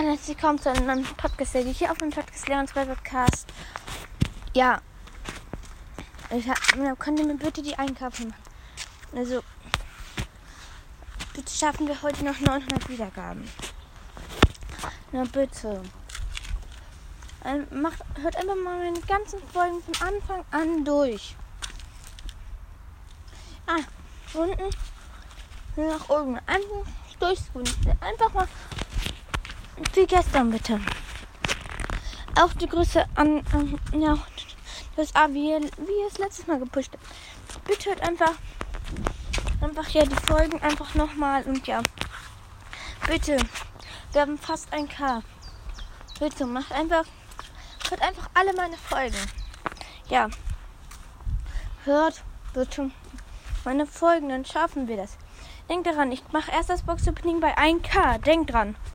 Hallo, herzlich willkommen zu einem neuen Podcast, der hier auf dem Podcast Leons Podcast. Ja, ich hab, könnt ihr mir bitte die Einkäufe machen? Also, bitte schaffen wir heute noch 900 Wiedergaben. Na bitte. Ähm, macht, hört einfach mal meine ganzen Folgen von Anfang an durch. Ah, unten nach oben. Einfach durchscrollen. Einfach mal wie gestern bitte. Auch die Grüße an, an ja, das A, wie wie es letztes Mal gepusht habt. Bitte hört einfach, einfach ja die Folgen einfach nochmal und ja. Bitte, wir haben fast ein K. Bitte, macht einfach, hört einfach alle meine Folgen. Ja. Hört bitte meine Folgen, dann schaffen wir das. Denkt daran, ich mache erst das Box-Opening bei 1K. Denkt dran.